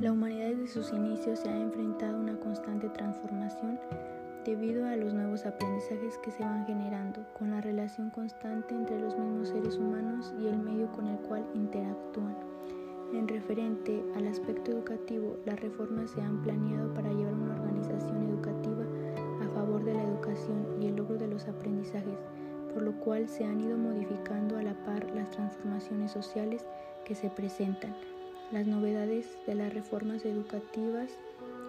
La humanidad desde sus inicios se ha enfrentado a una constante transformación debido a los nuevos aprendizajes que se van generando, con la relación constante entre los mismos seres humanos y el medio con el cual interactúan. En referente al aspecto educativo, las reformas se han planeado para llevar una organización educativa a favor de la educación y el logro de los aprendizajes, por lo cual se han ido modificando a la par las transformaciones sociales que se presentan. Las novedades de las reformas educativas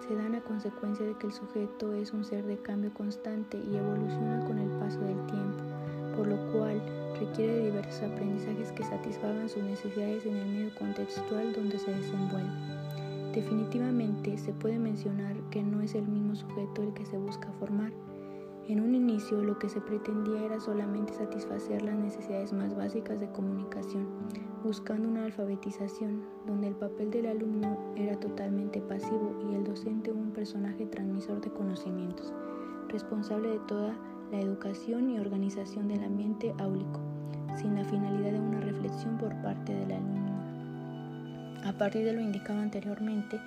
se dan a consecuencia de que el sujeto es un ser de cambio constante y evoluciona con el paso del tiempo, por lo cual requiere de diversos aprendizajes que satisfagan sus necesidades en el medio contextual donde se desenvuelve. Definitivamente se puede mencionar que no es el mismo sujeto el que se busca formar. En un inicio lo que se pretendía era solamente satisfacer las necesidades más básicas de comunicación, buscando una alfabetización, donde el papel del alumno era totalmente pasivo y el docente un personaje transmisor de conocimientos, responsable de toda la educación y organización del ambiente áulico, sin la finalidad de una reflexión por parte del alumno. A partir de lo indicado anteriormente,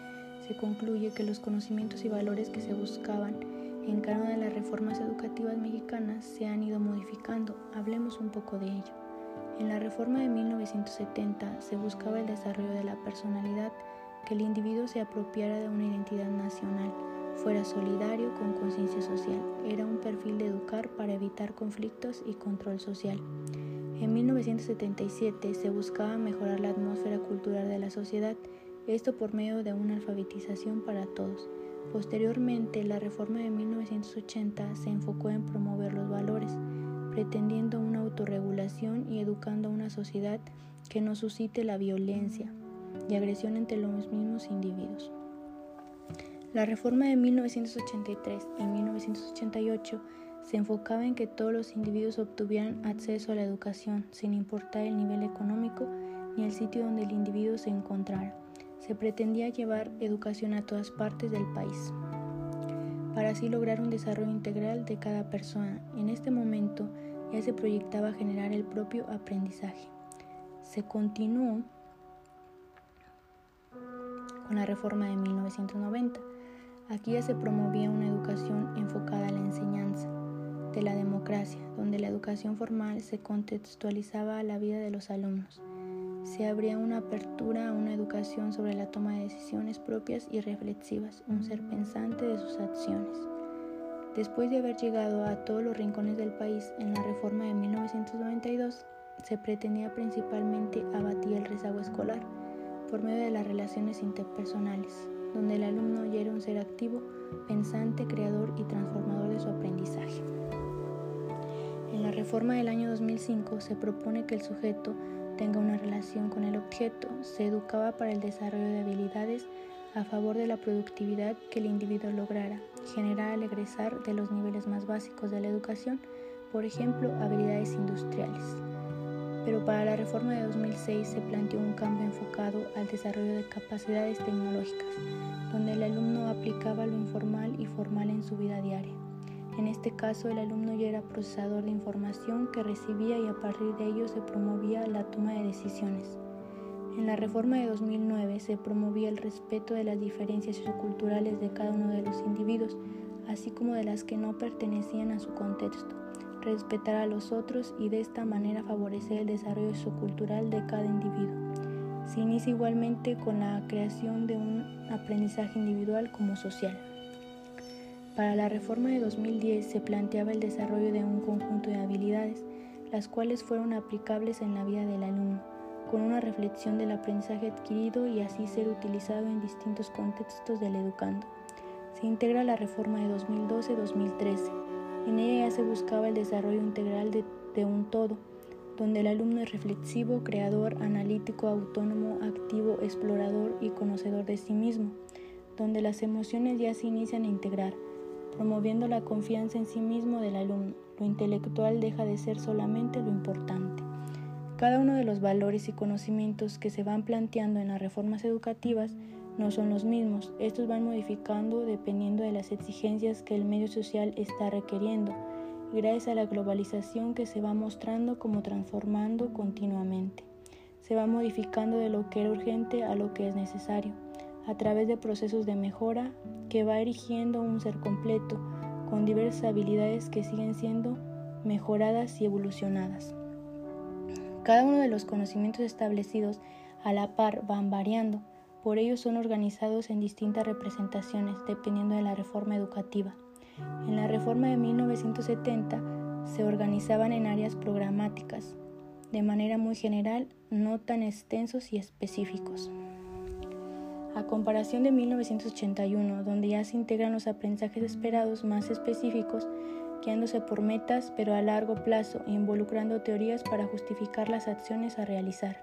se concluye que los conocimientos y valores que se buscaban en una de las reformas educativas mexicanas se han ido modificando. Hablemos un poco de ello. En la reforma de 1970 se buscaba el desarrollo de la personalidad, que el individuo se apropiara de una identidad nacional, fuera solidario con conciencia social. Era un perfil de educar para evitar conflictos y control social. En 1977 se buscaba mejorar la atmósfera cultural de la sociedad, esto por medio de una alfabetización para todos. Posteriormente, la reforma de 1980 se enfocó en promover los valores, pretendiendo una autorregulación y educando a una sociedad que no suscite la violencia y agresión entre los mismos individuos. La reforma de 1983 y 1988 se enfocaba en que todos los individuos obtuvieran acceso a la educación sin importar el nivel económico ni el sitio donde el individuo se encontrara. Se pretendía llevar educación a todas partes del país para así lograr un desarrollo integral de cada persona. En este momento ya se proyectaba generar el propio aprendizaje. Se continuó con la reforma de 1990. Aquí ya se promovía una educación enfocada a la enseñanza de la democracia, donde la educación formal se contextualizaba a la vida de los alumnos. Se abría una apertura a una educación sobre la toma de decisiones propias y reflexivas, un ser pensante de sus acciones. Después de haber llegado a todos los rincones del país en la reforma de 1992, se pretendía principalmente abatir el rezago escolar por medio de las relaciones interpersonales, donde el alumno ya era un ser activo, pensante, creador y transformador de su aprendizaje. En la reforma del año 2005 se propone que el sujeto tenga una relación con el objeto, se educaba para el desarrollo de habilidades a favor de la productividad que el individuo lograra, generar al egresar de los niveles más básicos de la educación, por ejemplo, habilidades industriales. Pero para la reforma de 2006 se planteó un cambio enfocado al desarrollo de capacidades tecnológicas, donde el alumno aplicaba lo informal y formal en su vida diaria. En este caso, el alumno ya era procesador de información que recibía y a partir de ello se promovía la toma de decisiones. En la reforma de 2009 se promovía el respeto de las diferencias socioculturales de cada uno de los individuos, así como de las que no pertenecían a su contexto, respetar a los otros y de esta manera favorecer el desarrollo sociocultural de cada individuo. Se inicia igualmente con la creación de un aprendizaje individual como social. Para la reforma de 2010 se planteaba el desarrollo de un conjunto de habilidades, las cuales fueron aplicables en la vida del alumno con una reflexión del aprendizaje adquirido y así ser utilizado en distintos contextos del educando. Se integra la reforma de 2012-2013. En ella ya se buscaba el desarrollo integral de, de un todo, donde el alumno es reflexivo, creador, analítico, autónomo, activo, explorador y conocedor de sí mismo, donde las emociones ya se inician a integrar, promoviendo la confianza en sí mismo del alumno. Lo intelectual deja de ser solamente lo importante. Cada uno de los valores y conocimientos que se van planteando en las reformas educativas no son los mismos. Estos van modificando dependiendo de las exigencias que el medio social está requiriendo gracias a la globalización que se va mostrando como transformando continuamente. Se va modificando de lo que era urgente a lo que es necesario. A través de procesos de mejora que va erigiendo un ser completo con diversas habilidades que siguen siendo mejoradas y evolucionadas. Cada uno de los conocimientos establecidos a la par van variando, por ello son organizados en distintas representaciones dependiendo de la reforma educativa. En la reforma de 1970 se organizaban en áreas programáticas, de manera muy general, no tan extensos y específicos. A comparación de 1981, donde ya se integran los aprendizajes esperados más específicos, guiándose por metas pero a largo plazo e involucrando teorías para justificar las acciones a realizar.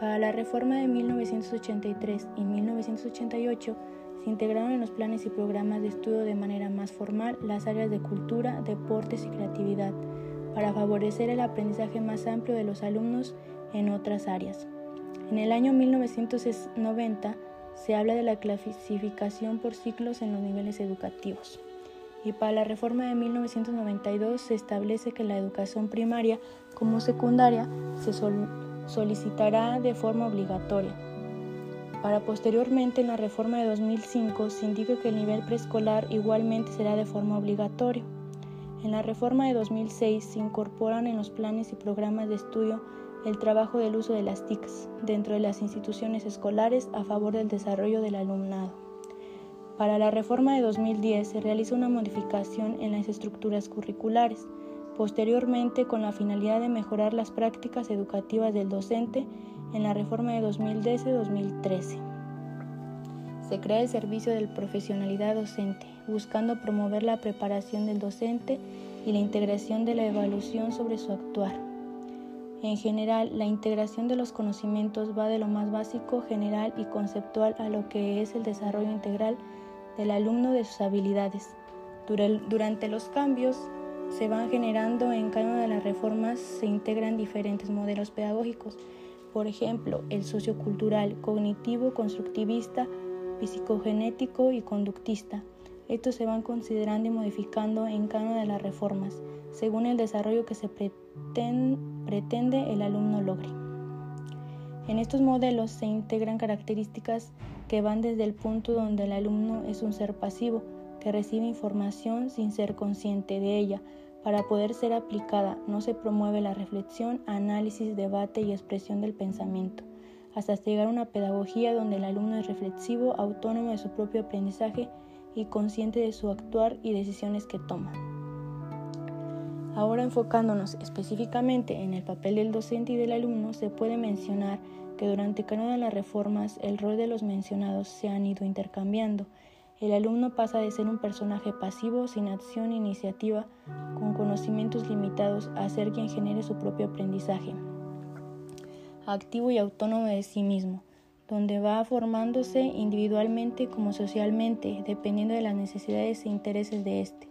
Para la reforma de 1983 y 1988 se integraron en los planes y programas de estudio de manera más formal las áreas de cultura, deportes y creatividad, para favorecer el aprendizaje más amplio de los alumnos en otras áreas. En el año 1990 se habla de la clasificación por ciclos en los niveles educativos. Y para la reforma de 1992 se establece que la educación primaria como secundaria se solicitará de forma obligatoria. Para posteriormente en la reforma de 2005 se indica que el nivel preescolar igualmente será de forma obligatoria. En la reforma de 2006 se incorporan en los planes y programas de estudio el trabajo del uso de las TICs dentro de las instituciones escolares a favor del desarrollo del alumnado. Para la reforma de 2010 se realiza una modificación en las estructuras curriculares, posteriormente con la finalidad de mejorar las prácticas educativas del docente en la reforma de 2010-2013. Se crea el servicio de profesionalidad docente, buscando promover la preparación del docente y la integración de la evaluación sobre su actuar. En general, la integración de los conocimientos va de lo más básico, general y conceptual a lo que es el desarrollo integral del alumno de sus habilidades. Durante los cambios se van generando en cada una de las reformas se integran diferentes modelos pedagógicos, por ejemplo, el sociocultural, cognitivo, constructivista, psicogenético y conductista. Estos se van considerando y modificando en cada una de las reformas, según el desarrollo que se pretende el alumno logre. En estos modelos se integran características que van desde el punto donde el alumno es un ser pasivo, que recibe información sin ser consciente de ella. Para poder ser aplicada no se promueve la reflexión, análisis, debate y expresión del pensamiento hasta llegar a una pedagogía donde el alumno es reflexivo, autónomo de su propio aprendizaje y consciente de su actuar y decisiones que toma. Ahora enfocándonos específicamente en el papel del docente y del alumno, se puede mencionar que durante cada una de las reformas el rol de los mencionados se han ido intercambiando. El alumno pasa de ser un personaje pasivo, sin acción e iniciativa, con conocimientos limitados, a ser quien genere su propio aprendizaje, activo y autónomo de sí mismo donde va formándose individualmente como socialmente, dependiendo de las necesidades e intereses de éste.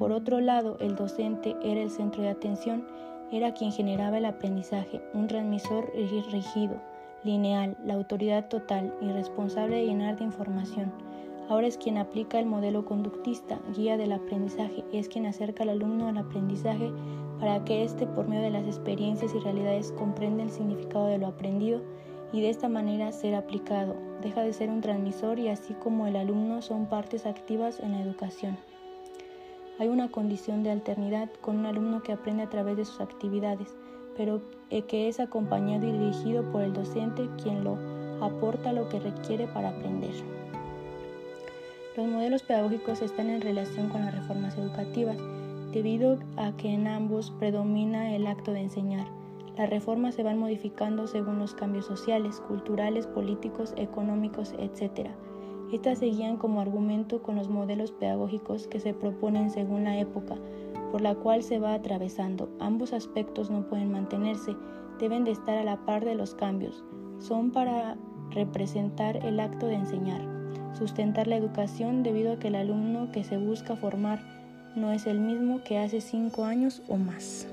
Por otro lado, el docente era el centro de atención, era quien generaba el aprendizaje, un transmisor rígido, lineal, la autoridad total y responsable de llenar de información. Ahora es quien aplica el modelo conductista, guía del aprendizaje, es quien acerca al alumno al aprendizaje para que éste, por medio de las experiencias y realidades, comprenda el significado de lo aprendido y de esta manera ser aplicado. Deja de ser un transmisor y así como el alumno son partes activas en la educación. Hay una condición de alternidad con un alumno que aprende a través de sus actividades, pero eh, que es acompañado y dirigido por el docente quien lo aporta lo que requiere para aprender. Los modelos pedagógicos están en relación con las reformas educativas, debido a que en ambos predomina el acto de enseñar las reformas se van modificando según los cambios sociales, culturales, políticos, económicos, etc. Estas se guían como argumento con los modelos pedagógicos que se proponen según la época por la cual se va atravesando. Ambos aspectos no pueden mantenerse, deben de estar a la par de los cambios. Son para representar el acto de enseñar, sustentar la educación debido a que el alumno que se busca formar no es el mismo que hace cinco años o más.